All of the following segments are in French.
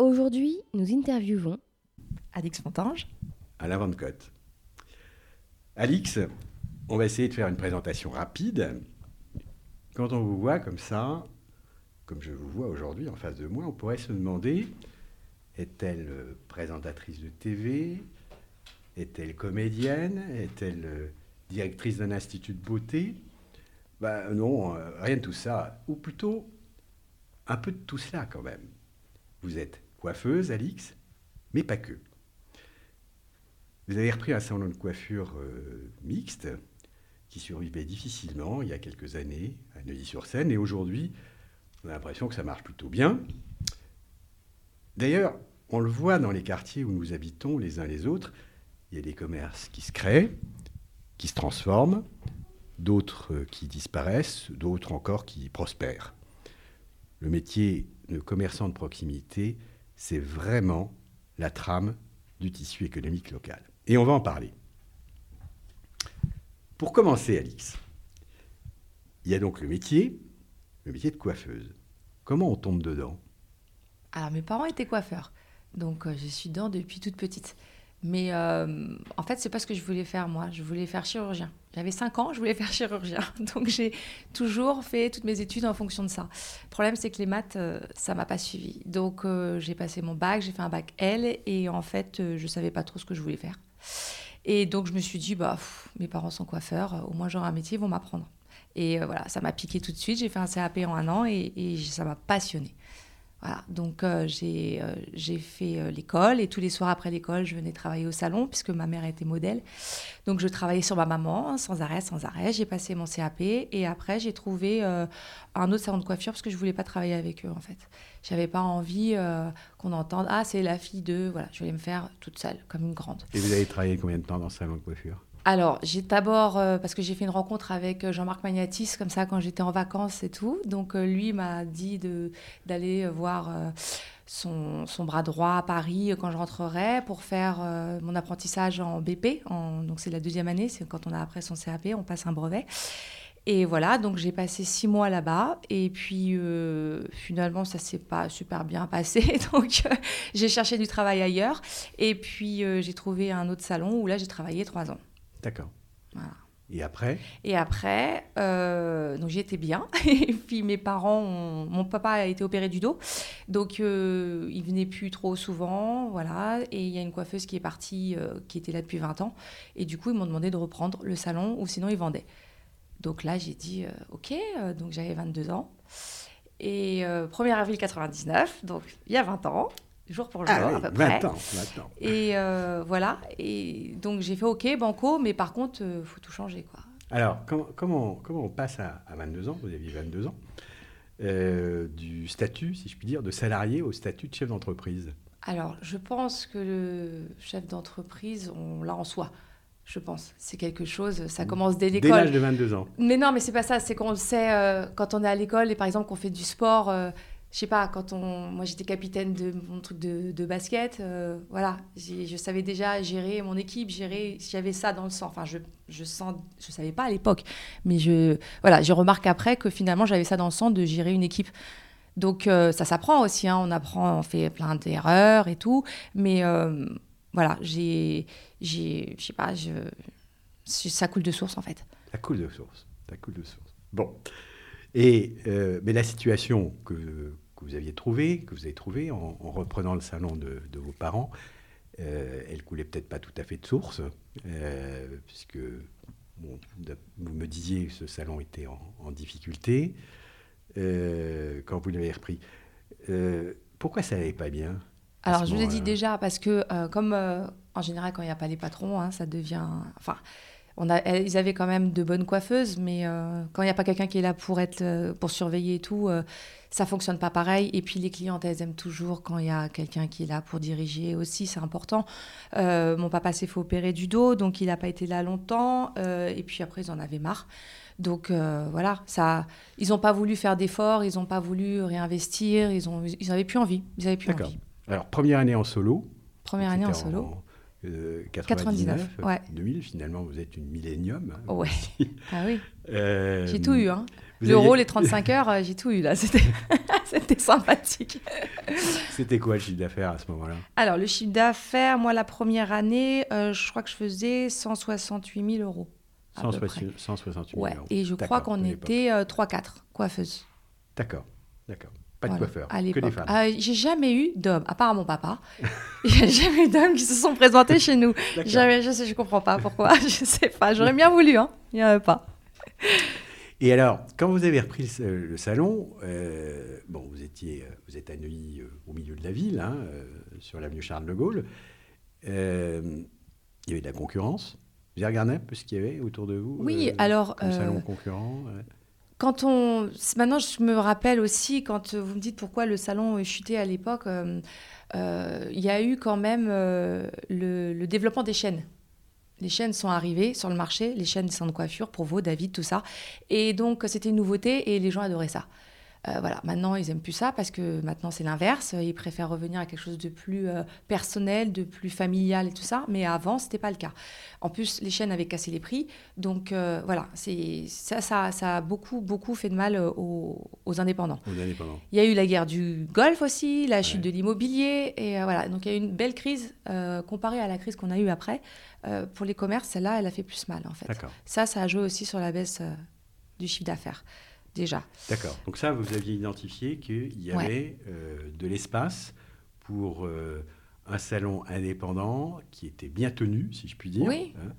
Aujourd'hui, nous interviewons Alix Fontange, Alain Van Cotte. Alix, on va essayer de faire une présentation rapide. Quand on vous voit comme ça, comme je vous vois aujourd'hui en face de moi, on pourrait se demander est-elle présentatrice de TV Est-elle comédienne? Est-elle directrice d'un institut de beauté? Ben Non, rien de tout ça. Ou plutôt un peu de tout cela quand même. Vous êtes coiffeuse, Alix, mais pas que. Vous avez repris un salon de coiffure euh, mixte qui survivait difficilement il y a quelques années à Neuilly-sur-Seine, et aujourd'hui, on a l'impression que ça marche plutôt bien. D'ailleurs, on le voit dans les quartiers où nous habitons les uns les autres, il y a des commerces qui se créent, qui se transforment, d'autres euh, qui disparaissent, d'autres encore qui prospèrent. Le métier de commerçant de proximité c'est vraiment la trame du tissu économique local. Et on va en parler. Pour commencer, Alix, il y a donc le métier, le métier de coiffeuse. Comment on tombe dedans? Alors, mes parents étaient coiffeurs, donc euh, je suis dedans depuis toute petite. Mais euh, en fait, c'est pas ce que je voulais faire, moi. Je voulais faire chirurgien. J'avais 5 ans, je voulais faire chirurgien. Donc, j'ai toujours fait toutes mes études en fonction de ça. Le problème, c'est que les maths, euh, ça m'a pas suivi. Donc, euh, j'ai passé mon bac, j'ai fait un bac L, et en fait, je savais pas trop ce que je voulais faire. Et donc, je me suis dit, bah, mes parents sont coiffeurs, au moins j'aurai un métier, ils vont m'apprendre. Et voilà, ça m'a piqué tout de suite. J'ai fait un CAP en un an, et, et ça m'a passionné. Voilà, donc euh, euh, j'ai fait euh, l'école et tous les soirs après l'école, je venais travailler au salon puisque ma mère était modèle. Donc je travaillais sur ma maman sans arrêt, sans arrêt. J'ai passé mon CAP et après j'ai trouvé un autre salon de coiffure parce que je voulais pas travailler avec eux en fait. J'avais pas envie qu'on entende ah c'est la fille de voilà, je voulais me faire toute seule comme une grande. Et vous avez travaillé combien de temps dans ce salon de coiffure? Alors, j'ai d'abord, euh, parce que j'ai fait une rencontre avec euh, Jean-Marc Magnatis, comme ça, quand j'étais en vacances et tout. Donc, euh, lui m'a dit d'aller voir son, son, bras droit à Paris quand je rentrerai pour faire mon apprentissage en BP. Donc, c'est la deuxième année, c'est quand on a après son CAP, on passe un brevet. Et voilà, donc j'ai passé six mois là-bas. Et puis, finalement, ça s'est pas super bien passé. Donc, j'ai cherché du travail ailleurs. Et puis, j'ai trouvé un autre salon où là, j'ai travaillé trois ans. D'accord. Et après? Et après, euh, donc j'étais bien. et puis mes parents, mon papa a été opéré du dos, donc euh, il venait plus trop souvent, voilà. Et il y a une coiffeuse qui est partie, euh, qui était là depuis 20 ans, et du coup ils m'ont demandé de reprendre le salon, ou sinon ils vendaient. Donc là j'ai dit euh, ok, donc j'avais 22 ans. Et 1er avril 99, donc il y a 20 ans jour pour jour ah à peu près. Et euh, voilà. Et donc j'ai fait OK, banco, mais par contre, il euh, faut tout changer, quoi. Alors, comment, comment, comment on passe à, 22 ans, vous aviez 22 ans, euh, du statut, si je puis dire, de salarié au statut de chef d'entreprise Alors, je pense que le chef d'entreprise, on l'a en soi. Je pense. C'est quelque chose, ça commence dès l'école. Dès l'âge de 22 ans. Mais non, mais c'est pas ça. C'est qu'on le sait quand on est à l'école et par exemple qu'on fait du sport je sais pas, quand on, moi j'étais capitaine de mon truc de, basket, euh, voilà, je savais déjà gérer mon équipe, gérer, j'avais ça dans le sang. Enfin, je, je sens, je savais pas à l'époque, mais je, voilà, je remarque après que finalement j'avais ça dans le sang de gérer une équipe. Donc euh, ça s'apprend aussi, hein, on apprend, on fait plein d'erreurs et tout, mais euh, voilà, j'ai, j'ai, je sais pas, je, ça coule de source en fait. Ça coule de source, ça coule de source. Bon. Et, euh, mais la situation que, que, vous aviez trouvée, que vous avez trouvée en, reprenant le salon de, de vos parents, euh, elle coulait peut-être pas tout à fait de source, euh, puisque vous me disiez que ce salon était en, difficulté euh, quand vous l'avez repris. Pourquoi ça n'allait pas bien Alors, je vous ai dit déjà, parce que comme en général, quand il n'y a pas les patrons, hein, ça devient. Enfin, on a, ils avaient quand même de bonnes coiffeuses, mais quand il n'y a pas quelqu'un qui est là pour, être, pour surveiller et tout, ça fonctionne pas pareil. Et puis les clientes, elles aiment toujours quand il y a quelqu'un qui est là pour diriger aussi, c'est important. Euh, mon papa s'est fait opérer du dos, donc il n'a pas été là longtemps. Euh, et puis après, ils en avaient marre. Donc euh, voilà, ça, ils n'ont pas voulu faire d'efforts, ils n'ont pas voulu réinvestir, ils n'avaient ils plus envie. Ils avaient plus envie. Alors première année en solo. Première année en solo. 99, ouais. 2000, finalement, vous êtes une millénium. Hein, ouais. ah oui. J'ai tout eu. Hein. L'euro, les 35 heures, euh, j'ai tout eu là. C'était sympathique. C'était quoi le chiffre d'affaires à ce moment-là? Alors, le chiffre d'affaires, moi, la première année, euh, je crois que je faisais 168 000 euros. 168, 000 ouais. Et je crois qu'on était 3-4 euh, coiffeuses. D'accord, d'accord. Pas de coiffeurs, que des femmes. j'ai jamais eu d'hommes, à part mon papa. j'ai jamais eu d'hommes qui se sont présentés chez nous. Jamais, je sais, je comprends pas pourquoi. je sais pas. J'aurais bien voulu, hein. Il n'y en avait pas. Et alors, quand vous avez repris le, salon, euh, bon, vous étiez, euh, vous êtes à Neuilly, euh, au milieu de la ville, hein, sur l'avenue Charles de Gaulle. il y avait de la concurrence. Vous avez regardé un peu ce qu'il y avait autour de vous Oui, alors. Comme salon concurrent quand on, maintenant, je me rappelle aussi quand vous me dites pourquoi le salon chutait à l'époque. il y a eu quand même le développement des chaînes les chaînes sont arrivées sur le marché, les chaînes de coiffure vous, David, tout ça. Et donc, c'était une nouveauté et les gens adoraient ça. Euh, voilà, maintenant ils aiment plus ça parce que maintenant c'est l'inverse. Ils préfèrent revenir à quelque chose de plus euh, personnel, de plus familial et tout ça. Mais avant c'était pas le cas. En plus les chaînes avaient cassé les prix, donc euh, voilà, c'est ça, ça, ça, a beaucoup beaucoup fait de mal aux, indépendants. Il y a eu la guerre du Golfe aussi, la chute de l'immobilier et voilà. Donc il y a eu une belle crise comparée à la crise qu'on a eue après. pour les commerces, celle-là, elle a fait plus mal en fait. Ça, ça a joué aussi sur la baisse du chiffre d'affaires déjà. D'accord. Donc ça, vous aviez identifié qu'il y avait euh, de l'espace pour euh, un salon indépendant qui était bien tenu, si je puis dire, oui. Hein,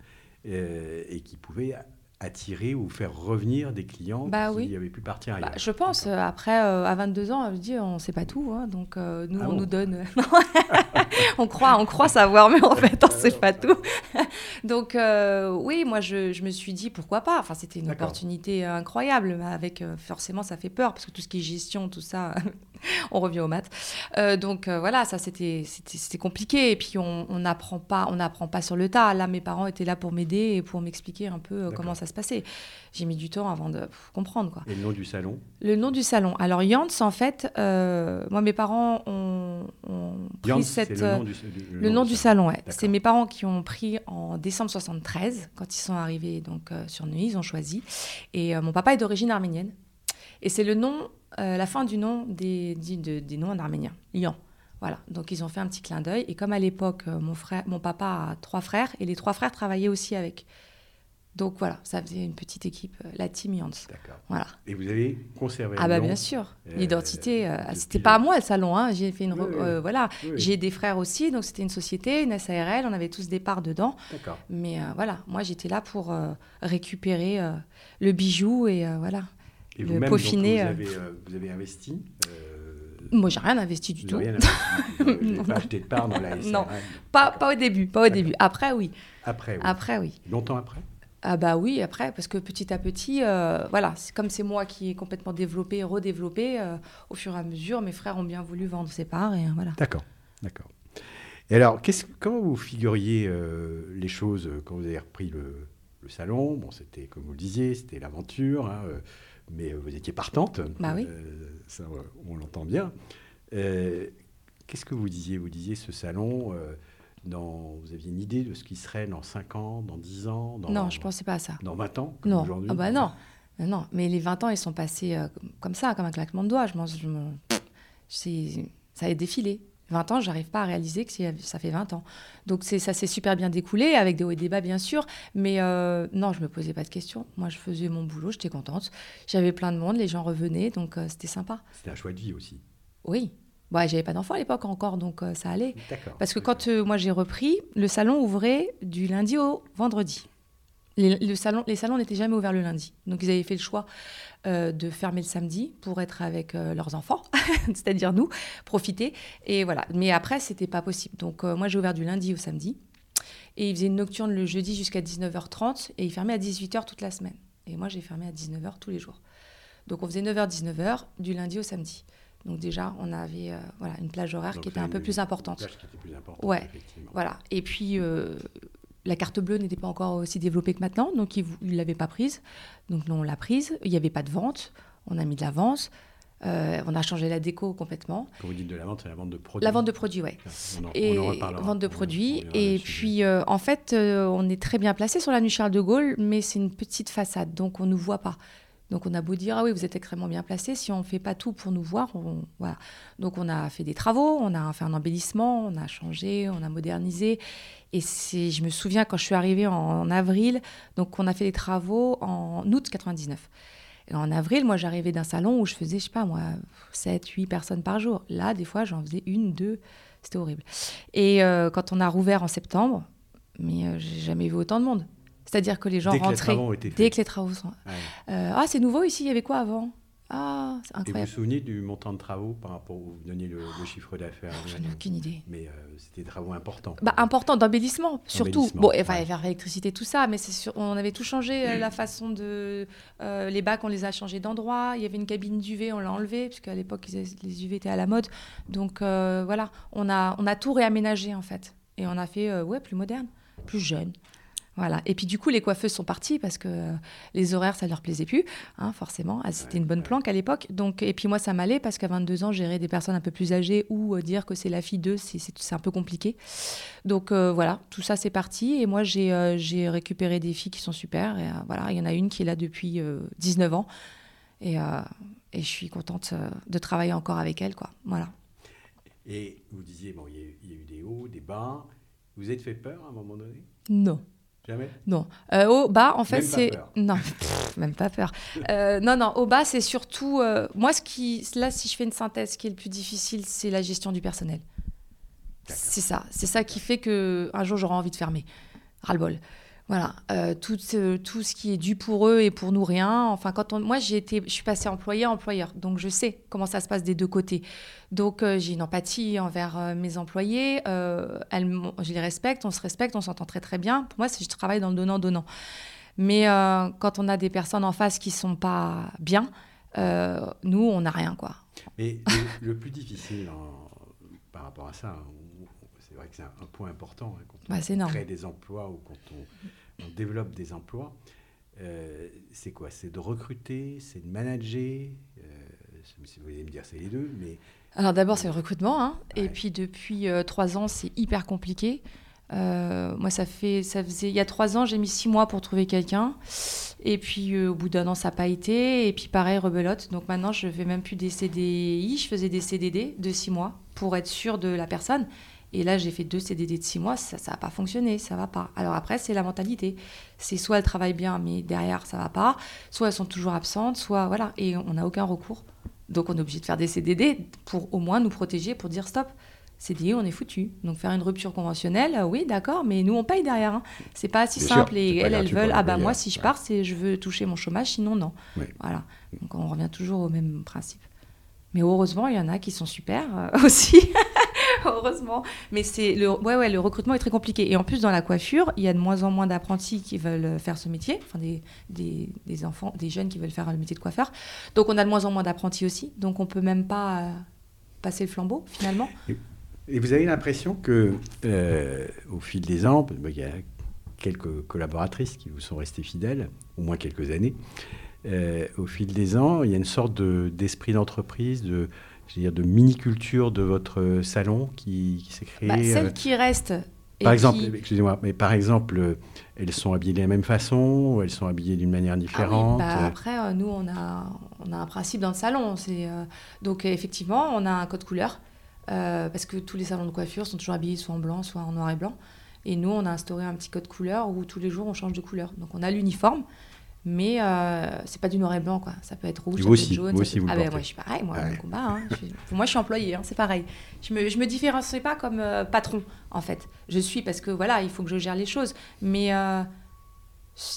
euh, et qui pouvait attirer ou faire revenir des clients bah, qui avaient pu partir bah, ailleurs. je pense. Après, à 22 ans, je dis, on ne sait pas tout. Hein, donc, nous, ah on nous donne... on, croit, on croit savoir, mais en fait, on ne sait pas tout. Donc, euh, oui, moi, je, je, me suis dit, pourquoi pas? Enfin, c'était une opportunité incroyable. Avec, euh, forcément, ça fait peur, parce que tout ce qui est gestion, tout ça, on revient aux maths. Euh, donc, voilà, ça, c'était compliqué. Et puis, on n'apprend pas, on pas sur le tas. Là, mes parents étaient là pour m'aider et pour m'expliquer un peu comment ça se passait. J'ai mis du temps avant de comprendre. Quoi. Et le nom du salon Le nom du salon. Alors, Yants, en fait, moi, mes parents ont, pris cette... Le nom du, le nom du salon, ouais. C'est mes parents qui ont pris en décembre 73, quand ils sont arrivés donc euh, sur Neuilly, ils ont choisi. Et euh, mon papa est d'origine arménienne. Et c'est le nom, euh, la fin du nom des, des, des noms en arménien, Lian. Voilà, donc ils ont fait un petit clin d'œil. Et comme à l'époque, mon, frère, mon papa a trois frères, et les trois frères travaillaient aussi avec. Donc voilà, ça faisait une petite équipe, euh, la Team Yans. D'accord. Voilà. Et vous avez conservé Ah bah bien sûr, euh, l'identité. Euh, c'était pas à moi le salon, hein. J'ai fait une, voilà. J'ai des frères aussi, donc c'était une société, une SARL, on avait tous des parts dedans. D'accord. Mais voilà, moi j'étais là pour récupérer le bijou et voilà. Et le peaufiner. vous, avez, vous avez investi moi, j'ai rien investi du tout. Rien investi. Vous pas acheté de part dans la SARL Non, pas, pas au début, pas au début. Après, oui. Après, oui. Après, oui. Longtemps après? Ah bah oui, après, parce que petit à petit, euh, voilà, c'est comme c'est moi qui ai complètement développé, redéveloppé, euh, au fur et à mesure, mes frères ont bien voulu vendre ses parts et euh, voilà. D'accord, d'accord. Et alors, comment vous figuriez les choses quand vous avez repris le, salon? Bon, c'était, comme vous le disiez, c'était l'aventure, hein, mais vous étiez partante. Bah oui. ça, on l'entend bien. Qu'est-ce que vous disiez? Vous disiez ce salon dans, vous aviez une idée de ce qui serait dans 5 ans, dans 10 ans dans, Non, je ne pensais pas à ça. Dans 20 ans Non, ah bah non. non. Mais les 20 ans, ils sont passés euh, comme ça, comme un claquement de doigts. Je, je me... Ça a défilé. 20 ans, j'arrive pas à réaliser que ça fait 20 ans. Donc ça s'est super bien découlé, avec des hauts et des bas bien sûr, mais euh, non, je me posais pas de questions. Moi, je faisais mon boulot, j'étais contente. J'avais plein de monde, les gens revenaient, donc euh, c'était sympa. C'était un choix de vie aussi. Oui, bah, j'avais pas d'enfant à l'époque encore, donc euh, ça allait. Parce que quand euh, moi j'ai repris, le salon ouvrait du lundi au vendredi. Les, le salon, les salons n'étaient jamais ouverts le lundi. Donc, ils avaient fait le choix euh, de fermer le samedi pour être avec leurs enfants, c'est-à-dire nous, profiter. Et voilà. Mais après, c'était pas possible. Donc, moi, j'ai ouvert du lundi au samedi. Et ils faisaient une nocturne le jeudi jusqu'à 19h30 et ils fermaient à 18h toute la semaine. Et moi, j'ai fermé à 19h tous les jours. Donc, on faisait 9h-19h du lundi au samedi. Donc déjà, on avait voilà, une plage horaire Donc, qui était un peu plus importante. une plage qui était plus importante, Ouais. effectivement. Voilà. Et puis, euh, la carte bleue n'était pas encore aussi développée que maintenant, donc ils ne l'avaient pas prise. Donc, nous, on l'a prise. Il n'y avait pas de vente. On a mis de la vente. Euh, on a changé la déco complètement. Quand vous dites de la vente, c'est la vente de produits. La vente de produits, en, Et on en vente de produits. on Et puis, euh, en fait, euh, on est très bien placé sur l'avenue Charles de Gaulle, mais c'est une petite façade, donc on ne nous voit pas. Donc, on a beau dire, ah oui, vous êtes extrêmement bien placé, si on ne fait pas tout pour nous voir, on- voilà. Donc, on a fait des travaux, on a fait un embellissement, on a changé, on a modernisé. Et je me souviens quand je suis arrivée en, en avril, donc on a fait des travaux en août 99. Et en avril, moi, j'arrivais d'un salon où je faisais, je sais pas, moi, 7, 8 personnes par jour. Là, des fois, j'en faisais une, deux. C'était horrible. Et euh, quand on a rouvert en septembre, mais euh, j'ai jamais vu autant de monde. C'est-à-dire que les gens Dès que les rentraient été faits. dès que les travaux sont. Ouais. Euh, ah, c'est nouveau ici, il y avait quoi avant? Ah, c'est Et vous vous incroyable. souvenez du montant de travaux par rapport au vous donniez le, le chiffre d'affaires? J'en ai aucune idée. Mais euh, c'était des travaux importants. Bah, important d'embellissement, surtout. Bon, enfin, ouais. faire l'électricité, tout ça, mais c'est sûr, on avait tout changé, euh, la façon de. euh, les bacs, on les a changés d'endroit. Il y avait une cabine d'UV, on l'a enlevée, puisqu'à l'époque, les UV étaient à la mode. Donc, voilà, on a, on a tout réaménagé, en fait. Et on a fait, ouais, plus moderne, plus jeune. Voilà. Et puis, du coup, les coiffeuses sont parties parce que les horaires, ça leur plaisait plus, hein, forcément. Ah, C'était une bonne planque à l'époque. Donc, et puis, moi, ça m'allait parce qu'à 22 ans, gérer des personnes un peu plus âgées ou euh, dire que c'est la fille d'eux, c'est- un peu compliqué. Donc euh, voilà, tout ça c'est parti. Et moi j'ai euh, récupéré des filles qui sont super. Et voilà, il y en a une qui est là depuis euh, 19 ans. Et, et je suis contente de travailler encore avec elle. Quoi. Voilà. Et vous disiez, bon, il y, y a eu des hauts, des bas. Vous êtes fait peur à un moment donné? Non. Jamais Non. Euh, au bas, en fait, c'est. Non, pff, même pas peur. Euh, non, non, au bas, c'est surtout. euh, moi, ce qui. Là, si je fais une synthèse, ce qui est le plus difficile, c'est la gestion du personnel. C'est ça. C'est ça qui fait que un jour, j'aurai envie de fermer. Ras-le-bol. Voilà. Euh, tout, ce- tout ce qui est dû pour eux et pour nous, rien. Enfin, quand on. Moi, j'ai été. Je suis passée employée à employeur. Donc, je sais comment ça se passe des deux côtés. Donc, euh, j'ai une empathie envers euh, mes employés. Elles je les respecte, on se respecte, on s'entend très très bien. Pour moi, c'est je travaille dans le donnant-donnant. Mais quand on a des personnes en face qui sont pas bien, nous, on n'a rien, quoi. Mais le, plus difficile en- par rapport à ça, c'est vrai que c'est un, un point important hein, quand on Bah, énorme. crée des emplois ou quand on, on développe des emplois. euh, c'est quoi? C'est de recruter, c'est de manager. euh, si vous voulez me dire, c'est les deux, mais Alors d'abord, c'est le recrutement. hein. Ouais. Et puis depuis euh, trois ans, c'est hyper compliqué. Moi, ça fait, ça faisait, il y a trois ans, j'ai mis six mois pour trouver quelqu'un. Et puis au bout d'un an, ça n'a pas été. Et puis pareil, rebelote. Donc maintenant, je fais même plus des CDI, je faisais des CDD de six mois pour être sûre de la personne. Et là, j'ai fait deux CDD de six mois, ça n'a pas fonctionné, ça va pas. Alors après, c'est la mentalité. C'est soit elles travaillent bien, mais derrière, ça va pas. Soit elles sont toujours absentes, soit voilà. Et on n'a aucun recours. Donc on est obligé de faire des CDD pour au moins nous protéger, pour dire stop. CDI, on est foutu. Donc faire une rupture conventionnelle, euh, oui, d'accord, mais nous on paye derrière. Hein. C'est pas si Bien simple. et elles, elles veulent, ah bah moi si je pars, c'est je veux toucher mon chômage, sinon non. Oui. Voilà. Donc on revient toujours au même principe. Mais heureusement, il y en a qui sont super euh, aussi. heureusement. Mais c'est le, ouais, ouais, le recrutement est très compliqué. Et en plus, dans la coiffure, il y a de moins en moins d'apprentis qui veulent euh, faire ce métier, enfin des, des, enfants, des jeunes qui veulent faire le métier de coiffeur. Donc on a de moins en moins d'apprentis aussi. Donc on peut même pas euh, passer le flambeau finalement. Et vous avez l'impression que, euh, au fil des ans, bah, il y a quelques collaboratrices qui vous sont restées fidèles, au moins quelques années. Euh, au fil des ans, il y a une sorte de- d'esprit d'entreprise, de, dire, de mini-culture de votre salon qui, qui s'est créée. Bah, euh, celles qui restent. et par exemple, qui- excusez-moi, mais par exemple, euh, elles sont habillées de la même façon, ou elles sont habillées d'une manière Ah oui, différente. bah, après, euh, nous, on a, on a un principe dans le salon. C'est, euh, donc, euh, effectivement, on a un code couleur. euh, parce que tous les salons de coiffure sont toujours habillés soit en blanc, soit en noir et blanc. Et nous, on a instauré un petit code couleur où tous les jours, on change de couleur. Donc, on a l'uniforme, mais euh, c'est pas du noir et blanc, quoi. Ça peut être rouge, Et ça être jaune. vous aussi, peut- vous le ah ben, moi, je suis pareil, moi, Ouais. combat. hein. Je suis- Pour moi, je suis employée, hein, c'est pareil. Je me, je me différencie pas comme euh, patron, en fait. Je suis parce que, voilà, il faut que je gère les choses. Mais... euh,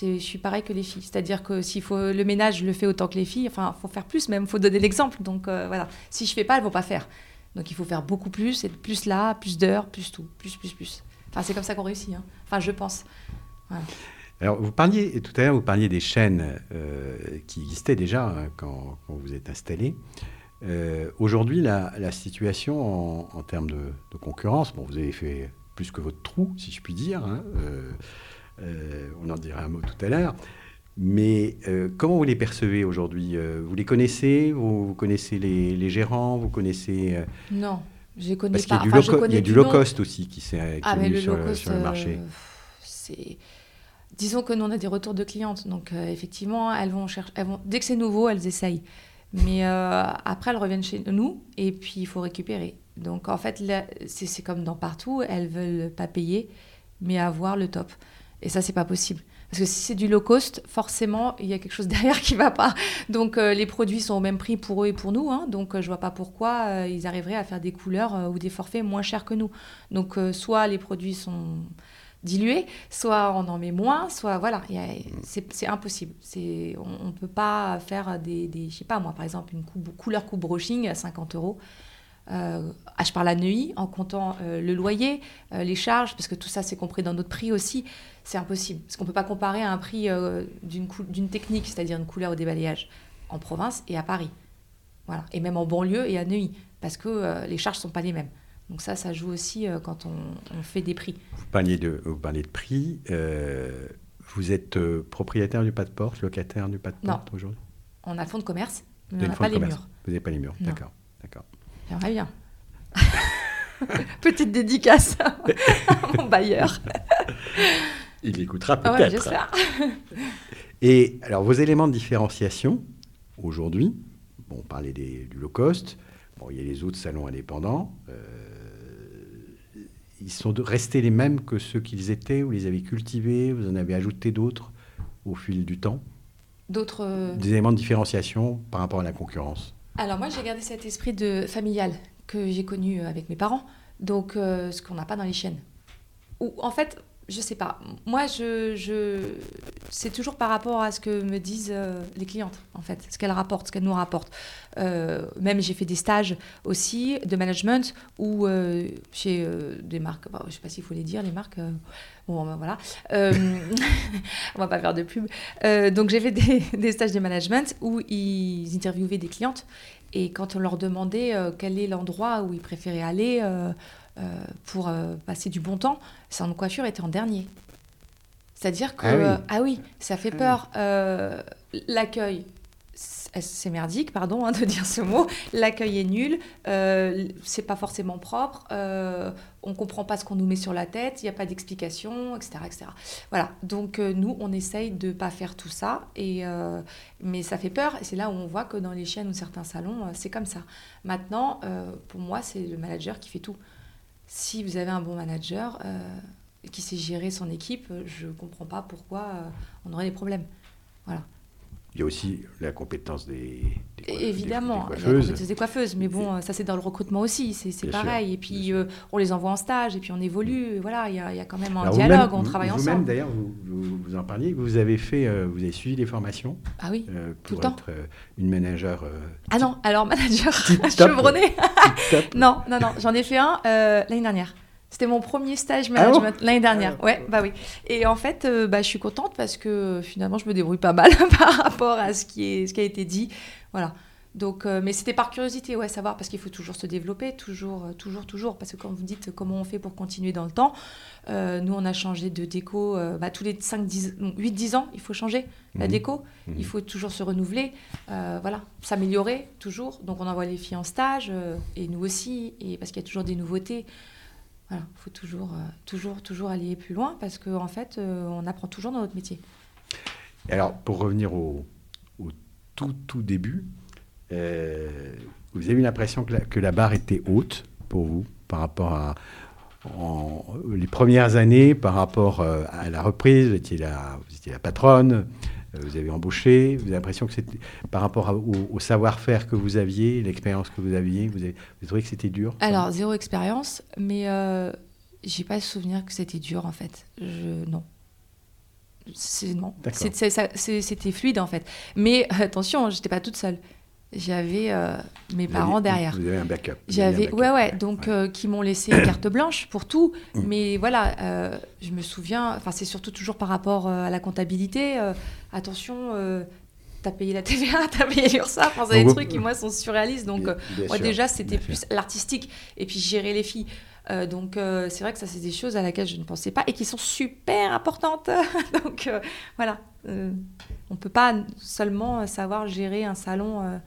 je suis pareil que les filles. C'est-à-dire que s'il faut le ménage, je le fais autant que les filles. Enfin, il faut faire plus même, il faut donner l'exemple. Donc euh, voilà, si je fais pas, elles vont pas faire. Donc il faut faire beaucoup plus, être plus là, plus d'heures, plus tout, plus, plus, plus. Enfin, c'est comme ça qu'on réussit. Hein. Enfin, je pense. Alors, vous parliez tout à l'heure, vous parliez des chaînes euh, qui existaient déjà hein, quand, vous êtes installé. Euh, aujourd'hui, la, situation en, termes de, concurrence, bon, vous avez fait plus que votre trou, si je puis dire. Hein, euh, on en dira un mot tout à l'heure. Mais comment vous les percevez aujourd'hui? Vous les connaissez? Vous, connaissez les, gérants? Vous connaissez Non, je les connais Parce pas. qu'il y a du, low cost aussi qui s'est ah, sur, sur, le marché. c'est disons que nous, on a des retours de clientes. Donc, euh, effectivement, elles vont chercher, elles vont, dès que c'est nouveau, elles essayent. Mais euh, après, elles reviennent chez nous et puis il faut récupérer. Donc, en fait, c'est comme dans partout, elles veulent pas payer, mais avoir le top. Et ça, c'est pas possible. Parce que si c'est du low cost, forcément, il y a quelque chose derrière qui va pas. Donc, euh, les produits sont au même prix pour eux et pour nous. Hein. donc, je vois pas pourquoi ils arriveraient à faire des couleurs ou des forfaits moins chers que nous. Donc, soit les produits sont dilué, soit on en met moins, soit voilà, c'est impossible. On ne peut pas faire des, des, je sais pas moi, par exemple, une couleur coupe brushing à 50 euros. Euh, je parle à Neuilly en comptant euh, le loyer, euh, les charges, parce que tout ça c'est compris dans notre prix aussi. C'est impossible. Parce qu'on ne peut pas comparer un prix euh, d'une technique, c'est-à-dire une couleur au débalayage, en province et à Paris. Voilà. Et même en banlieue et à Neuilly, parce que les charges ne sont pas les mêmes. Donc ça, ça joue aussi euh, quand on, fait des prix. Vous parliez de, vous parliez de prix. Euh, vous êtes euh, propriétaire du pas de porte, locataire du pas de porte aujourd'hui? On a le fonds de commerce, mais on n'a pas les murs. Vous n'avez pas les murs, d'accord. d'accord. J'aimerais bien. Petite dédicace à mon bailleur. Il écoutera ah peut-être. j'espère. Et alors, vos éléments de différenciation aujourd'hui, bon, on parlait des, du low cost, bon, il y a les autres salons indépendants ils sont restés les mêmes que ceux qu'ils étaient Vous les avez cultivés Vous en avez ajouté d'autres au fil du temps? D'autres. Euh, Des éléments de différenciation par rapport à la concurrence? Alors, moi, j'ai gardé cet esprit de familial que j'ai connu avec mes parents, donc euh, ce qu'on n'a pas dans les chaînes. Ou, en fait, je sais pas. Moi, je, je... c'est toujours par rapport à ce que me disent euh, les clientes, en fait, ce qu'elles rapportent, ce qu'elles nous rapportent. Euh, même j'ai fait des stages aussi de management ou euh, chez des marques, je je sais pas s'il faut les dire, les marques. bon, ben, voilà. on va pas faire de pub. donc j'ai fait des, stages de management où ils interviewaient des clientes et quand on leur demandait quel est l'endroit où ils préféraient aller euh, pour euh, passer du bon temps, salon de coiffure était en dernier. C'est-à-dire que, ah oui. ah oui. ça fait peur. Euh, l'accueil, c'est merdique, pardon hein, de dire ce mot. L'accueil est nul, c'est pas forcément propre, on comprend pas ce qu'on nous met sur la tête, il n'y a pas d'explication, etc., etc. Voilà. Donc nous, on essaye de pas faire tout ça, et mais ça fait peur. Et c'est là où on voit que dans les chaînes ou certains salons, c'est comme ça. Maintenant, pour moi, c'est le manager qui fait tout si vous avez un bon manager euh, qui sait gérer son équipe, je ne comprends pas pourquoi euh, on aurait des problèmes. Voilà. Il y a aussi la compétence des, des Évidemment, des, coiffeuses. la compétence des coiffeuses. Mais bon, ça c'est dans le recrutement aussi, c'est pareil. et puis euh, on les envoie en stage, et puis on évolue. voilà, il y, a, quand même un dialogue, on travaille ensemble. Vous-même, d'ailleurs, vous, vous, en parliez, vous avez fait, euh, vous avez suivi des formations. Ah oui, euh, pour être une manager. ah non, alors manager chevronnée. non, non, non, j'en ai fait un l'année dernière. C'était mon premier stage ah l'année dernière. Ah ouais, bah oui. Et en fait, euh, bah, je suis contente parce que finalement, je me débrouille pas mal par rapport à ce qui, est, ce qui a été dit. Voilà. Donc, euh, mais c'était par curiosité, ouais, savoir, parce qu'il faut toujours se développer, toujours, euh, toujours, toujours. Parce que quand vous dites comment on fait pour continuer dans le temps, nous, on a changé de déco bah, tous les 5, 10, 8, 10 ans, il faut changer la mhm. déco. Mhm. Il faut toujours se renouveler, voilà, s'améliorer toujours. Donc, on envoie les filles en stage, et nous aussi, et parce qu'il y a toujours des nouveautés. Voilà, il faut toujours, euh, toujours, toujours aller plus loin parce qu'en en fait, euh, on apprend toujours dans notre métier. alors, pour revenir au, tout, tout début, euh, vous avez eu l'impression que la, barre était haute pour vous par rapport à les premières années, par rapport à la reprise, vous étiez la, vous étiez la patronne, vous avez embauché, vous avez l'impression que c'était par rapport au, savoir-faire que vous aviez, l'expérience que vous aviez, vous, avez, vous trouvez que c'était dur Alors, zéro expérience, mais euh, j'ai pas le souvenir que c'était dur en fait. Je, non. C'est- Non, c'était fluide en fait. Mais attention, j'étais pas toute seule. J'avais euh, mes parents aviez- derrière. Vous avez un backup. J'avais, ouais, ouais, donc euh, qui m'ont laissé carte blanche pour tout. Mm. Mais voilà, euh, je me souviens, enfin, c'est surtout toujours par rapport à la comptabilité. attention, t'as payé la TVA, t'as payé l'URSSAF, enfin, c'est des trucs qui, moi, sont surréalistes. Donc, Bien- bien moi, sûr, déjà, c'était plus l'artistique et puis gérer les filles. Euh, donc, euh, c'est vrai que ça, c'est des choses à laquelle je ne pensais pas et qui sont super importantes. donc, euh, voilà. Euh, on peut pas seulement savoir gérer un salon. euh,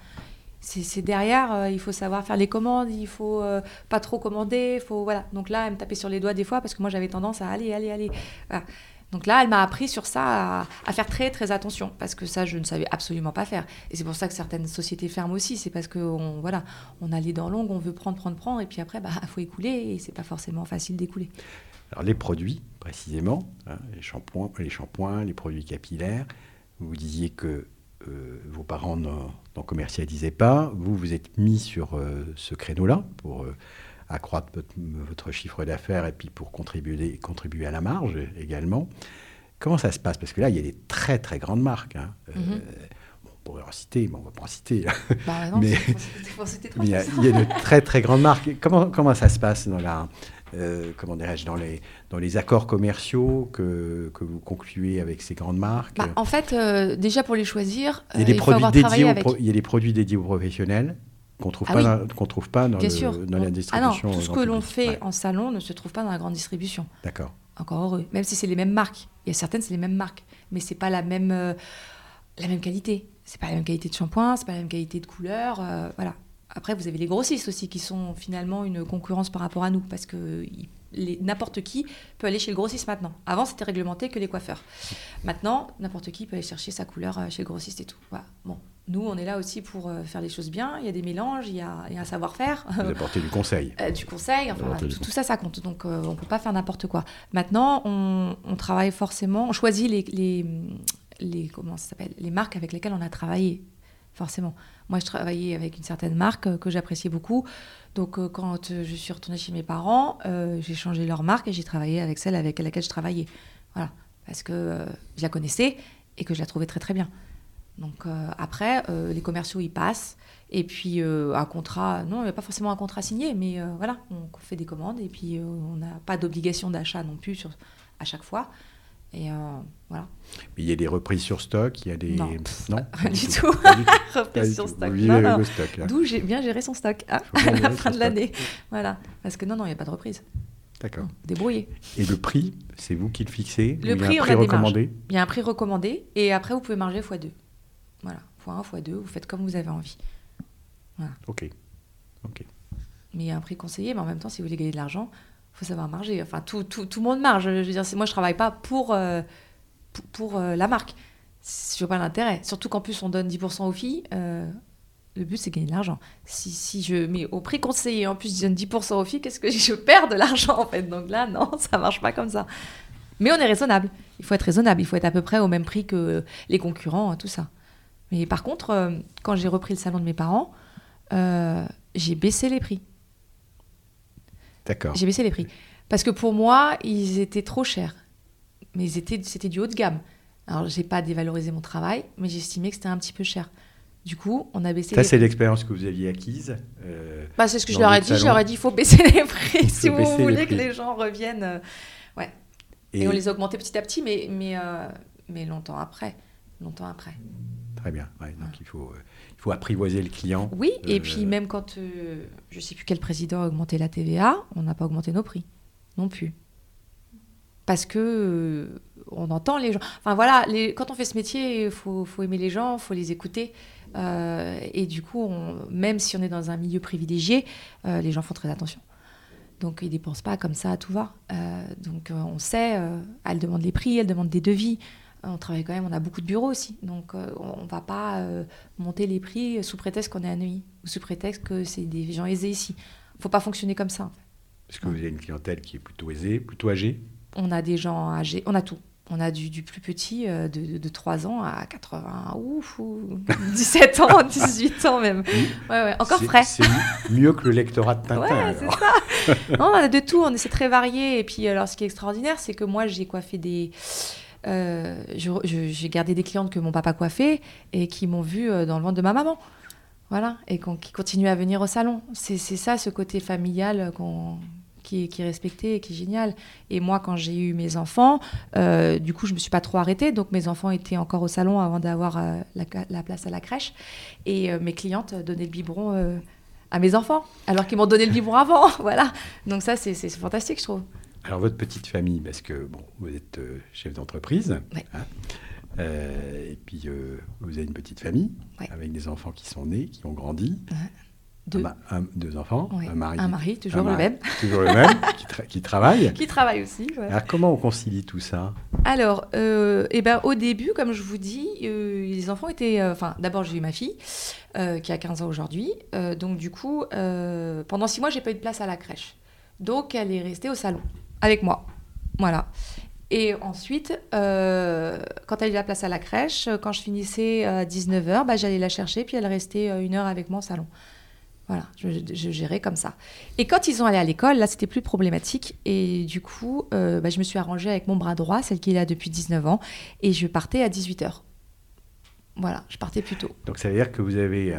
c'est derrière, euh, il faut savoir faire les commandes, il faut euh, pas trop commander, faut voilà. Donc là, elle me tapait sur les doigts des fois parce que moi j'avais tendance à aller, aller, aller. Donc là, elle m'a appris sur ça à, à faire très très attention parce que ça, je ne savais absolument pas faire. Et c'est pour ça que certaines sociétés ferment aussi, c'est parce que on voilà, on a les dents longues, on veut prendre, prendre, prendre, et puis après, bah, faut écouler et c'est pas forcément facile d'écouler. Alors les produits, précisément, hein, les shampoings, les shampoings, les produits capillaires, vous disiez que euh, vos parents n'en commercialisaient pas. Vous, vous êtes mis sur euh, ce créneau-là pour euh, accroître votre, votre chiffre d'affaires et puis pour contribuer, contribuer à la marge également. Comment ça se passe? Parce que là, il y a des très très grandes marques. hein. Mhm. bon, on pourrait en citer, mais on ne va pas en citer. Bah non, Mais- y, il y a de très très grandes marques. Comment, comment ça se passe dans, la, euh, comment dirais-je, dans, les, dans les accords commerciaux que, que vous concluez avec ces grandes marques Bah, en fait, euh, déjà pour les choisir, il, y a euh, des il faut produits dédiés avec. pro- il y a des produits dédiés aux professionnels qu'on trouve Ah oui. trouve pas dans, Bien le- sûr. dans la On- distribution. Ah non, tout ce que l'on fait Ouais, en salon ne se trouve pas dans la grande distribution. D'accord. Encore heureux. Même si c'est les mêmes marques. Il y a certaines, c'est les mêmes marques. Mais c'est pas la même, euh, la même qualité. C'est pas la même qualité de shampoing, c'est pas la même qualité de couleur. euh, voilà. Après, vous avez les grossistes aussi qui sont finalement une concurrence par rapport à nous. Parce que n'importe qui peut aller chez le grossiste maintenant. Avant, c'était réglementé que les coiffeurs. Maintenant, n'importe qui peut aller chercher sa couleur euh, chez le grossiste et tout. Voilà. Bon. Nous, on est là aussi pour euh, faire les choses bien. Il y a des mélanges, il y a, il y a un savoir-faire. Vous apportez du conseil. Euh, du conseil, enfin, tout, ça, ça compte. Donc, euh, on ne peut pas faire n'importe quoi. Maintenant, on, on travaille forcément, on choisit les, les, les- comment ça les marques avec lesquelles on a travaillé, forcément. Moi, je travaillais avec une certaine marque euh, que j'appréciais beaucoup. Donc, euh, quand euh, je suis retournée chez mes parents, j'ai changé leur marque et j'ai travaillé avec celle avec laquelle je travaillais. Voilà. Parce que je la connaissais et que je la trouvais très, très bien. Donc, après, les commerciaux, ils passent. Et puis un contrat, non, il n'y a pas forcément un contrat signé, mais voilà, on fait des commandes et puis on n'a pas d'obligation d'achat non plus à chaque fois. Et euh, voilà. Mais il y a des reprises sur stock, il y a des. Non. Non Pas du tout. Pas du tout. Pas Reprise du sur stock. D'où j'ai bien géré son stock hein, à la fin de l'année. Voilà. Parce que non, non, il n'y a pas de reprise. D'accord. Non, Débrouillé. Et le prix, c'est vous qui le fixez? Le ou il y a prix, un on prix des recommandé? Il y a un prix recommandé et après, vous pouvez marger x2. Voilà. x1, x2, vous faites comme vous avez envie. Ok. Ok. mais il y a un prix conseillé. Mais en même temps, si vous voulez gagner de l'argent, faut savoir marger. Enfin, tout, tout, tout le monde marge. Je veux dire, moi, je travaille pas pour, euh, pour, euh, la marque. Je vois pas l'intérêt. Surtout qu'en plus, on donne 10% aux filles. euh, le but, c'est gagner de l'argent. Si, si je mets au prix conseillé, en plus, je donne 10% aux filles, qu'est-ce que je perds de l'argent, en fait? Donc là, non, ça marche pas comme ça. Mais on est raisonnable. Il faut être raisonnable. Il faut être à peu près au même prix que les concurrents, tout ça. Mais par contre, quand j'ai repris le salon de mes parents, j'ai baissé les prix. D'accord. J'ai baissé les prix. Parce que pour moi, ils étaient trop chers. Mais ils étaient, c'était du haut de gamme. Alors, j'ai pas dévalorisé mon travail, mais j'estimais que c'était un petit peu cher. Du coup, on a baissé Ça, les c'est l'expérience que vous aviez acquise. euh, Bah, c'est ce que je leur ai dit. Je leur ai dit, il faut baisser les prix si vous les voulez que les gens reviennent. euh, Et, et, on les a augmentés petit à petit, mais, mais, euh, mais longtemps après. Longtemps après. Très bien. Ouais, donc il faut, euh, il faut apprivoiser le client. Oui, et Euh, puis même quand euh, je sais plus quel président a augmenté la TVA, on n'a pas augmenté nos prix non plus. Parce que euh, on entend les gens. Enfin voilà, les- quand on fait ce métier, il faut, faut aimer les gens, il faut les écouter. Et du coup, on- même si on est dans un milieu privilégié, les gens font très attention. Donc ils dépensent pas comme ça à tout va. Donc on sait, elles demandent les prix, elles demandent des devis. Euh, On travaille quand même, on a beaucoup de bureaux aussi. Donc euh, on ne va pas euh, monter les prix sous prétexte qu'on est à Neuilly ou sous prétexte que c'est des gens aisés ici. faut pas fonctionner comme ça. en fait. Parce que vous avez une clientèle qui est plutôt aisée, plutôt âgée? On a des gens âgés, on a tout. On a du, du plus petit euh, de, de 3 ans à 80, ouf, ou 17 ans, 18 ans même. Ouais, ouais, encore frais. C'est mieux que le lectorat de Tintin. Ouais, c'est. Non, on a de tout, on est c'est très varié. Et puis, alors, ce qui est extraordinaire, c'est que moi, j'ai coiffé des, euh, j'ai gardé des clientes que mon papa coiffait et qui m'ont vu euh, dans le ventre de ma maman. Voilà, et qui continuent à venir au salon. C'est ça, ce côté familial qui, est, qui, est respecté et qui est génial. Et moi, quand j'ai eu mes enfants, euh, du coup, je me suis pas trop arrêtée. Donc, mes enfants étaient encore au salon avant d'avoir la, place à la crèche. Et mes clientes donnaient le biberon à mes enfants, alors qu'ils m'ont donné le biberon avant. voilà. Donc, ça, c'est fantastique, je trouve. Alors, votre petite famille, parce que bon, vous êtes euh, chef d'entreprise, hein, euh, et puis euh, vous avez une petite famille avec des enfants qui sont nés, qui ont grandi. Deux. deux enfants, un mari. Un mari, toujours le même. Toujours le même, qui, travaille. Qui travaille aussi. Alors, comment on concilie tout ça? Alors, eh ben, au début, comme je vous dis, les enfants étaient. Enfin, d'abord, j'ai eu ma fille, qui a 15 ans aujourd'hui. donc, du coup, pendant six mois, j'ai pas eu de place à la crèche. Donc, elle est restée au salon avec moi. Voilà. Et ensuite, euh, quand elle eu la place à la crèche, quand je finissais à 19h, bah, j'allais la chercher, puis elle restait euh, une heure avec moi au salon. Voilà, je, gérais comme ça. Et quand ils ont allé à l'école, là, c'était plus problématique. Et du coup, euh, bah, je me suis arrangée avec mon bras droit, celle qui est là depuis 19 ans, et je partais à 18h. Voilà, je partais plus tôt. Donc ça veut dire que vous avez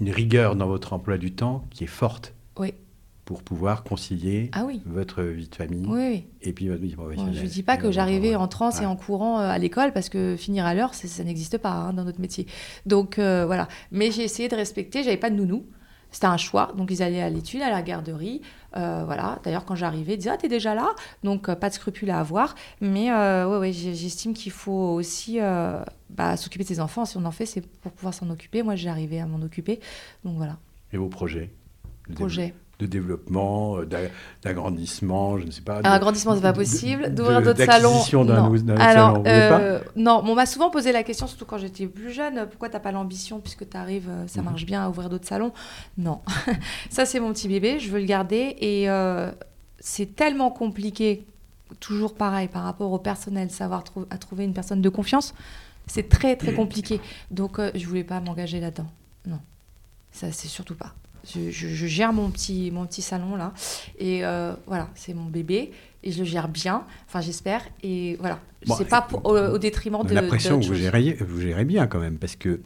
une rigueur dans votre emploi du temps qui est forte. Oui pour pouvoir concilier ah votre vie de famille oui, et puis votre vie professionnelle. je ne dis pas que j'arrivais en transe et en courant euh, à l'école parce que finir à l'heure, ça n'existe pas hein, dans notre métier. Donc euh, voilà. Mais j'ai essayé de respecter, j'avais pas de nounou. C'était un choix. Donc ils allaient à l'étude, à la garderie. Euh, voilà. D'ailleurs, quand j'arrivais, ils disaient Ah, t'es déjà là? Donc pas de scrupules à avoir. Mais ouais, ouais, j'estime qu'il faut aussi bah, s'occuper de ses enfants. Si on en fait, c'est pour pouvoir s'en occuper. Moi, j'ai arrivé à m'en occuper. Donc voilà. Et vos projets? Projets de développement, euh, d'agrandissement, je ne sais pas. Un agrandissement, c'est pas possible. D'ouvrir d'autres salons. Non. Alors, euh, non, on m'a souvent posé la question, surtout quand j'étais plus jeune, pourquoi tu n'as pas l'ambition, puisque tu arrives, euh, ça mhm. marche bien à ouvrir d'autres salons? Non. ça, c'est mon petit bébé, je veux le garder. Et c'est tellement compliqué, toujours pareil, par rapport au personnel, savoir à trouver une personne de confiance. C'est très, très compliqué. Donc, je voulais pas m'engager là-dedans. Non. Ça, c'est surtout pas. Je, gère mon petit, mon petit salon là. Et euh, voilà, c'est mon bébé. Et je le gère bien. Enfin, j'espère. Et voilà. c'est pas au, détriment de. L'impression que vous gérez, vous gérez bien quand même. Parce que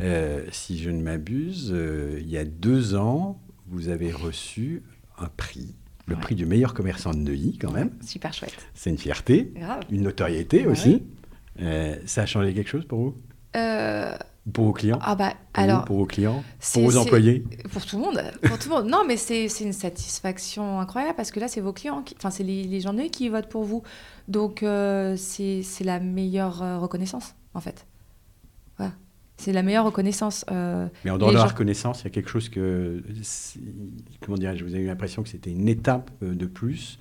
euh, si je ne m'abuse, euh, il y a deux ans, vous avez reçu un prix. Le prix du meilleur commerçant de Neuilly, quand même. Super chouette. C'est une fierté, une notoriété aussi. ça a changé quelque chose pour vous? Pour vos clients ah bah, pour alors, Pour vos clients Pour vos employés Pour tout le monde. Pour tout le monde. Non, mais c'est une satisfaction incroyable parce que là, c'est vos clients, enfin, c'est les, les, gens qui votent pour vous. Donc, euh, c'est la meilleure euh, reconnaissance, en fait. Voilà. C'est la meilleure reconnaissance. Euh, mais en dehors de la reconnaissance, il y a quelque chose que. Comment dirais-je Vous avez eu l'impression que c'était une étape de plus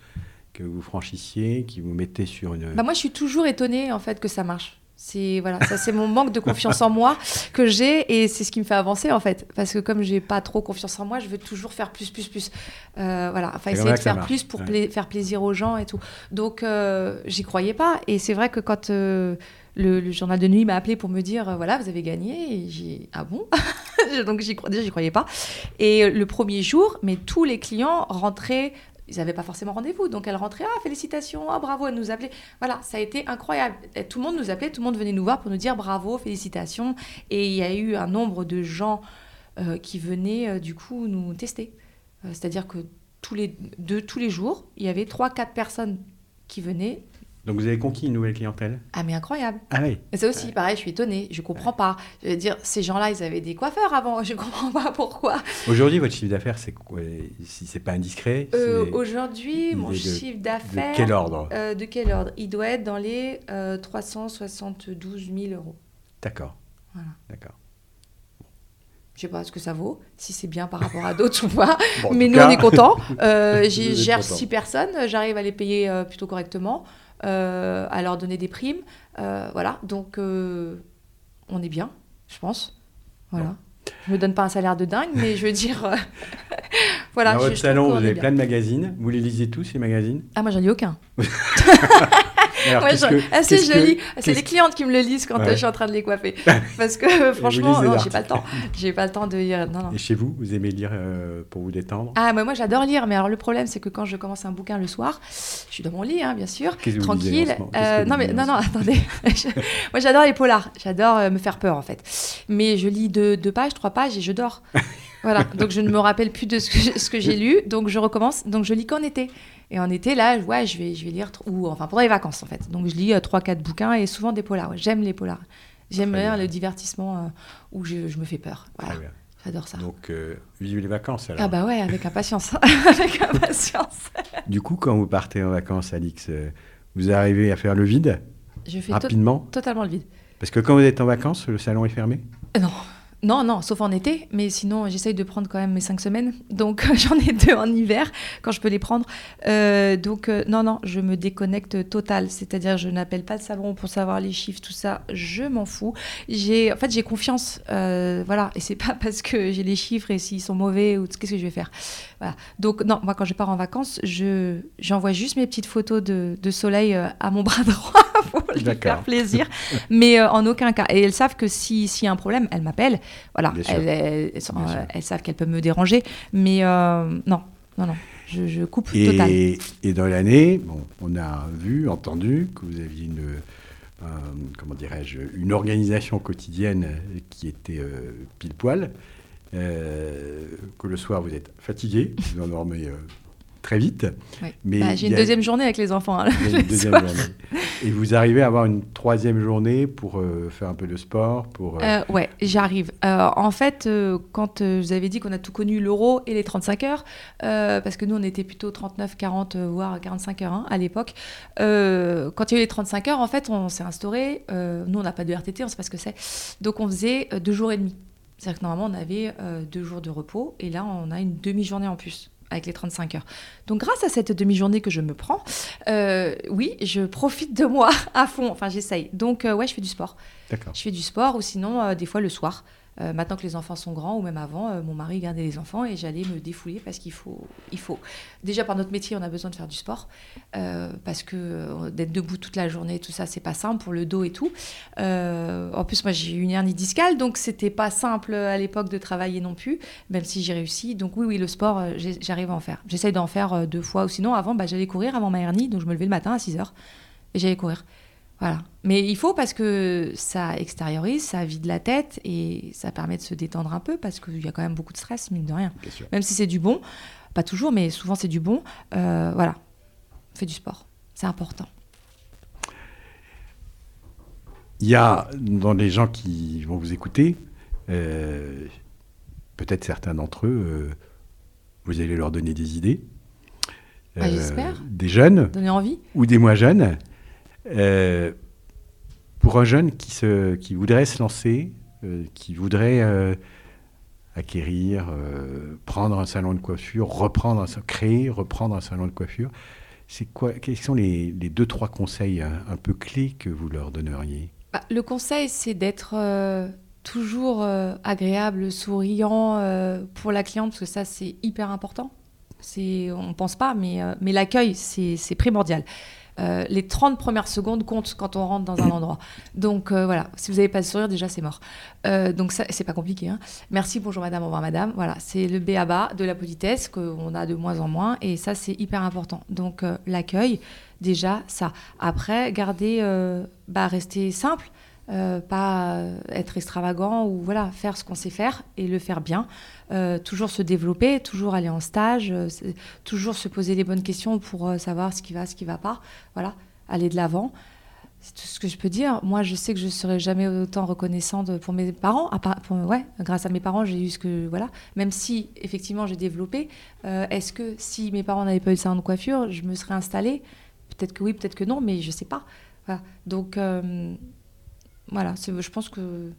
que vous franchissiez, qui vous mettait sur une. Bah moi, je suis toujours étonnée, en fait, que ça marche. C'est voilà, ça c'est mon manque de confiance en moi que j'ai et c'est ce qui me fait avancer en fait. Parce que comme j'ai pas trop confiance en moi, je veux toujours faire plus, plus, plus. Euh, voilà, enfin essayer de faire plus pour faire plaisir aux gens et tout. Donc euh, j'y croyais pas et c'est vrai que quand euh, le, journal de nuit m'a appelé pour me dire voilà vous avez gagné et j'ai ah bon? Donc j'y j'y croyais pas et le premier jour mais tous les clients rentraient ils n'avaient pas forcément rendez-vous. Donc elle rentrait, ah félicitations, ah bravo, elle nous appelait. Voilà, ça a été incroyable. tout le monde nous appelait, tout le monde venait nous voir pour nous dire bravo, félicitations. Et il y a eu un nombre de gens euh, qui venaient euh, du coup nous tester. Euh, c'est-à-dire que tous les, deux, tous les jours, il y avait trois, quatre personnes qui venaient donc vous avez conquis une nouvelle clientèle Ah mais incroyable. Ah oui. C'est aussi pareil, je suis étonnée, je comprends pas. Je veux dire, ces gens-là, ils avaient des coiffeurs avant, je comprends pas pourquoi. Aujourd'hui, votre chiffre d'affaires, c'est quoi? Si c'est pas indiscret euh, Aujourd'hui, mon chiffre d'affaires. De quel ordre? euh, De quel ordre? Il doit être dans les 372 euh, 000 euros. D'accord. Voilà. D'accord. Je sais pas ce que ça vaut, si c'est bien par rapport à d'autres ou pas. mais nous, on est contents. J'y gère six personnes, j'arrive à les payer plutôt correctement. Euh, à leur donner des primes. Euh, voilà, donc euh, on est bien, je pense. Voilà. Je me donne pas un salaire de dingue, mais je veux dire, voilà. Dans votre salon, vous avez plein de magazines. Vous les lisez tous ces magazines? Ah moi j'en ai aucun. Alors, Ouais, qu'est-ce je- que- ah, si, qu'est-ce je que- le lis. C'est les clientes qui me le lisent quand Ouais. je suis en train de les coiffer. Parce que franchement, non, j'ai pas le temps. J'ai pas le temps de lire. Non, non. Et chez vous, vous aimez lire euh, pour vous détendre? Ah, mais moi j'adore lire, mais alors le problème c'est que quand je commence un bouquin le soir, je suis dans mon lit, hein, bien sûr, tranquille. Euh, non, mais non, non, attendez. Moi j'adore les polars, j'adore euh, me faire peur en fait. Mais je lis deux, deux pages, trois pages et je dors. voilà, donc je ne me rappelle plus de ce que, j'ai- ce que j'ai lu, donc je recommence. Donc je lis qu'en été. Et en été, là, ouais, je vais, je vais lire, ou enfin pendant les vacances en fait. Donc je lis euh, trois, quatre bouquins et souvent des polars. ouais. J'aime les polars. J'aime le divertissement euh, où je, je me fais peur. Voilà, j'adore ça. Donc, euh, vivez les vacances alors. Ah bah ouais, avec impatience. avec impatience. Du coup, quand vous partez en vacances, Alix, euh, vous arrivez à faire le vide Je fais to- rapidement? totalement le vide. Parce que quand vous êtes en vacances, le salon est fermé? Non. Non, non, sauf en été, mais sinon j'essaye de prendre quand même mes cinq semaines. Donc j'en ai deux en hiver quand je peux les prendre. Euh, donc euh, non, non, je me déconnecte total. C'est-à-dire je n'appelle pas le salon pour savoir les chiffres, tout ça. Je m'en fous. J'ai, en fait, j'ai confiance. euh, voilà, et c'est pas parce que j'ai les chiffres et s'ils sont mauvais ou qu'est-ce que je vais faire. Voilà. Donc non, moi quand je pars en vacances, je j'envoie juste mes petites photos de, de soleil à mon bras droit pour lui faire plaisir, mais en aucun cas. Et elles savent que si s'il y a un problème, elles m'appellent. Voilà, elles, elles- elles sont- euh, elles savent qu'elles peuvent me déranger, mais euh, non, non, non, je, je coupe total. Et, et dans l'année, bon, on a vu, entendu que vous aviez une, euh, comment dirais-je, une organisation quotidienne qui était euh, pile poil, euh, que le soir vous êtes fatigué, vous endormez euh, très vite. Mais Bah, j'ai une a- deuxième journée avec les enfants. hein. une deuxième soir. journée. Et vous arrivez à avoir une troisième journée pour euh, faire un peu de sport, pour euh, Euh, ouais, j'arrive. En fait, quand euh, vous avez dit qu'on a tout connu, l'euro et les 35 heures, parce que nous, on était plutôt 39, 40, euh, voire 45 heures hein, à l'époque. quand il y a eu les 35 heures, en fait, on s'est instauré. nous, on n'a pas de RTT, on ne sait pas ce que c'est. Donc, on faisait deux jours et demi. C'est-à-dire que normalement, on avait deux jours de repos, et là, on a une demi-journée en plus avec les 35 heures. Donc grâce à cette demi-journée que je me prends, euh, oui, je profite de moi à fond. Enfin, j'essaye. Donc euh, ouais, je fais du sport. D'accord. Je fais du sport ou sinon, euh, des fois, le soir. Euh, maintenant que les enfants sont grands ou même avant, euh, mon mari gardait les enfants et j'allais me défouler parce qu'il faut, il faut. Déjà par notre métier, on a besoin de faire du sport euh, parce que d'être debout toute la journée, tout ça, c'est pas simple pour le dos et tout. En plus, moi, j'ai eu une hernie discale, donc c'était pas simple à l'époque de travailler non plus, même si j'ai réussi. Donc oui, oui, le sport, j'arrive à en faire. J'essaye d'en faire deux fois ou sinon, avant, bah, j'allais courir avant ma hernie, donc je me levais le matin à 6 heures et j'allais courir. Voilà. Mais il faut parce que ça extériorise, ça vide la tête et ça permet de se détendre un peu parce qu'il y a quand même beaucoup de stress, mine de rien. Même si c'est du bon, pas toujours, mais souvent c'est du bon. Euh, voilà. Fais du sport. C'est important. Il y a dans les gens qui vont vous écouter, euh, peut-être certains d'entre eux, euh, vous allez leur donner des idées. Ah, j'espère. Des jeunes Donner envie ou des moins jeunes. Euh, pour un jeune qui, voudrait se lancer, euh, qui voudrait euh, acquérir, prendre un salon de coiffure, reprendre créer, reprendre un salon de coiffure, c'est quoi, quels sont les, deux, trois conseils un, peu clés que vous leur donneriez? Bah, Le conseil, c'est d'être toujours agréable, souriant pour la cliente, parce que ça, c'est hyper important. On ne pense pas, mais, l'accueil, c'est primordial. Euh, les 30 premières secondes comptent quand on rentre dans un endroit. Donc euh, voilà, si vous n'avez pas de sourire, déjà c'est mort. Euh, donc ça, c'est pas compliqué. hein. Merci, bonjour madame, au revoir madame. Voilà, c'est le B à bas de la politesse qu'on a de moins en moins et ça, c'est hyper important. Donc l'accueil, déjà ça. Après, garder, bah, rester simple. Euh, pas être extravagant ou voilà faire ce qu'on sait faire et le faire bien. Euh, toujours se développer toujours aller en stage euh, toujours se poser les bonnes questions pour savoir ce qui va ce qui va pas. Voilà aller de l'avant. C'est tout ce que je peux dire. Moi je sais que je serai jamais autant reconnaissante pour mes parents à part- ouais grâce à mes parents j'ai eu ce que voilà. Même si effectivement j'ai développé est-ce que si mes parents n'avaient pas eu le salon de coiffure je me serais installée? Peut-être que oui peut-être que non mais je sais pas. Donc voilà, je pense que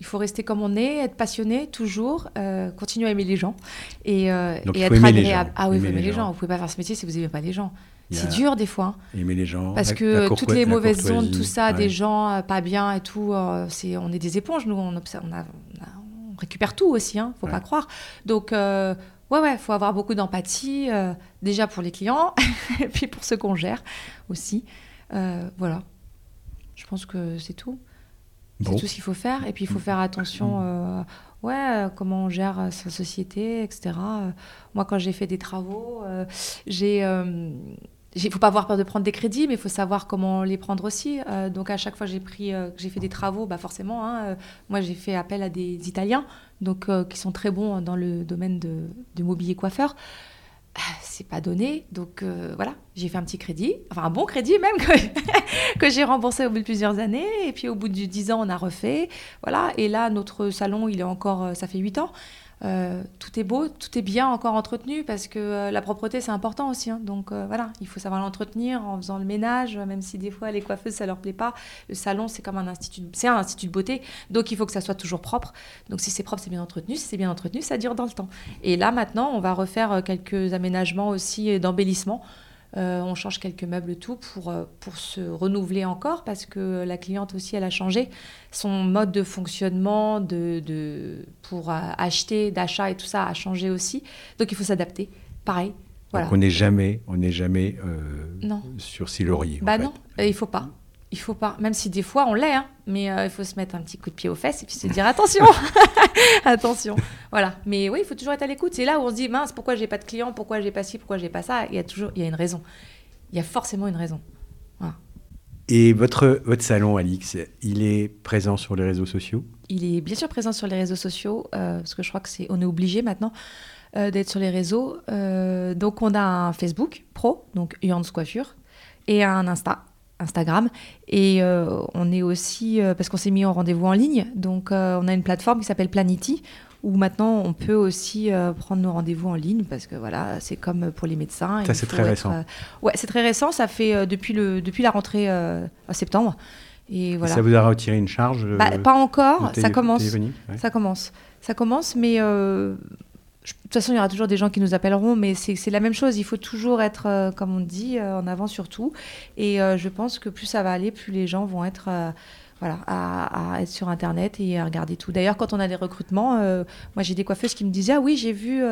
il faut rester comme on est, être passionné toujours, euh, continuer à aimer les gens et, euh, et être agréable. Ah oui, il faut Aimer les gens. gens. Vous pouvez pas faire ce métier si vous n'aimez pas les gens. C'est dur des fois, hein, Aimer les gens. parce que toutes les mauvaises ondes, tout ça, ouais. des gens euh, pas bien et tout, euh, c'est, on est des éponges, nous, on, observe, on, a- on a- on récupère tout aussi, hein, faut Ouais. pas croire. Donc, ouais, ouais, faut avoir beaucoup d'empathie, déjà pour les clients, et puis pour ceux qu'on gère aussi. Voilà. Je pense que c'est tout. Bon. C'est tout ce qu'il faut faire. Et puis, il faut faire attention, euh, ouais, euh, comment on gère euh, sa société, etc. Euh, moi, quand j'ai fait des travaux, euh, j'ai. euh, il ne faut pas avoir peur de prendre des crédits, mais il faut savoir comment les prendre aussi. Euh, donc à chaque fois que j'ai pris, euh, j'ai fait des travaux, bah forcément, hein, euh, moi j'ai fait appel à des Italiens, donc euh, qui sont très bons dans le domaine de, du mobilier coiffeur. Ah, C'est pas donné, donc euh, voilà, j'ai fait un petit crédit, enfin un bon crédit même que, que j'ai remboursé au bout de plusieurs années, et puis au bout de 10 ans on a refait, voilà. Et là notre salon il est encore, euh, ça fait 8 ans. Euh, tout est beau, tout est bien encore entretenu parce que euh, la propreté c'est important aussi. hein. donc euh, voilà, il faut savoir l'entretenir en faisant le ménage, même si des fois les coiffeuses ça leur plaît pas. Le salon c'est comme un institut, c'est un institut de beauté, donc il faut que ça soit toujours propre. Donc si c'est propre, c'est bien entretenu. Si c'est bien entretenu, ça dure dans le temps. Et là maintenant, on va refaire quelques aménagements aussi d'embellissement. Euh, on change quelques meubles tout pour, euh, pour se renouveler encore parce que la cliente aussi elle a changé son mode de fonctionnement de, de pour euh, acheter d'achat et tout ça a changé aussi donc il faut s'adapter pareil voilà Donc on n'est jamais, on n'est jamais euh, Non. sur Silorier. en bah fait. non il faut pas il faut pas même si des fois on l'est hein, mais euh, il faut se mettre un petit coup de pied aux fesses et puis se dire attention. Attention. Voilà. Mais oui il faut toujours être à l'écoute. C'est là où on se dit mince pourquoi j'ai pas de clients? Pourquoi j'ai pas ci? Pourquoi j'ai pas ça? Il y a toujours il y a une raison. Il y a forcément une raison. Et votre, votre salon, Alix, il est présent sur les réseaux sociaux? Il est bien sûr présent sur les réseaux sociaux, euh, parce que je crois que c'est, on est obligé maintenant euh, d'être sur les réseaux. Euh, donc on a un Facebook pro, donc Yans Coiffure, et un Insta, Instagram. Et euh, on est aussi, euh, parce qu'on s'est mis en rendez-vous en ligne, donc euh, on a une plateforme qui s'appelle Planity, où maintenant on peut aussi prendre nos rendez-vous en ligne, parce que voilà, c'est comme pour les médecins. Ça, c'est très être, récent. ouais, c'est très récent, ça fait depuis, le, depuis la rentrée en septembre. Et voilà. Ça vous a retiré une charge Bah, pas encore, ça commence. Ouais. Ça commence. Ça commence, mais de toute façon, il y aura toujours des gens qui nous appelleront, mais c'est la même chose. Il faut toujours être, euh, comme on dit, euh, en avant sur tout. Et euh, je pense que plus ça va aller, plus les gens vont être, voilà, à, à être sur Internet et à regarder tout. D'ailleurs, quand on a des recrutements, moi j'ai des coiffeuses qui me disaient Ah oui, j'ai vu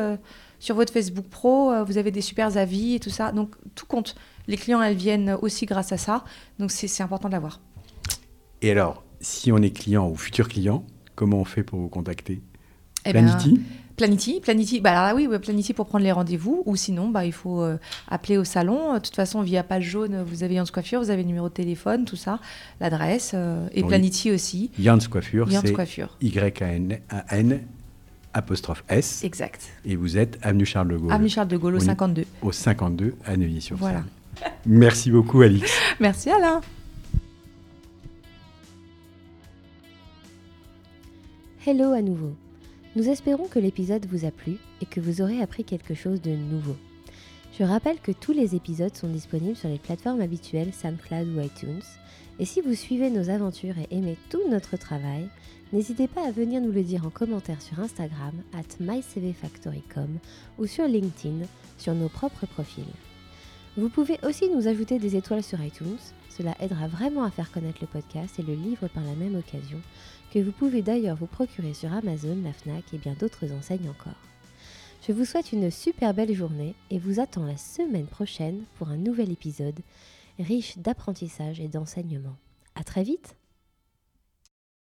sur votre Facebook Pro, vous avez des super avis et tout ça. Donc tout compte. Les clients, elles viennent aussi grâce à ça. Donc c'est c'est important de l'avoir. Et alors, si on est client ou futur client, comment on fait pour vous contacter? Eh ben, Planity Planity, Planity, bah alors là, oui, Planity pour prendre les rendez-vous, ou sinon, bah, il faut euh, appeler au salon. De toute façon, via page jaune, vous avez Yans Coiffure, vous avez le numéro de téléphone, tout ça, l'adresse, euh, et Oui. Planity aussi. Yans Coiffure, Yans c'est Coiffure. Y-A-N apostrophe S. Exact. Et vous êtes avenue Charles de Gaulle, Avenue Charles de Gaulle, au On y- 52. au 52 à Neuilly-sur-Seine. Voilà. Merci beaucoup, Alix. Merci Alain. Hello à nouveau. Nous espérons que l'épisode vous a plu et que vous aurez appris quelque chose de nouveau. Je rappelle que tous les épisodes sont disponibles sur les plateformes habituelles SoundCloud ou iTunes. Et si vous suivez nos aventures et aimez tout notre travail, n'hésitez pas à venir nous le dire en commentaire sur Instagram at mycvfactory.com ou sur LinkedIn sur nos propres profils. Vous pouvez aussi nous ajouter des étoiles sur iTunes, cela aidera vraiment à faire connaître le podcast et le livre par la même occasion, que vous pouvez d'ailleurs vous procurer sur Amazon, la FNAC et bien d'autres enseignes encore. Je vous souhaite une super belle journée et vous attends la semaine prochaine pour un nouvel épisode riche d'apprentissage et d'enseignement. À très vite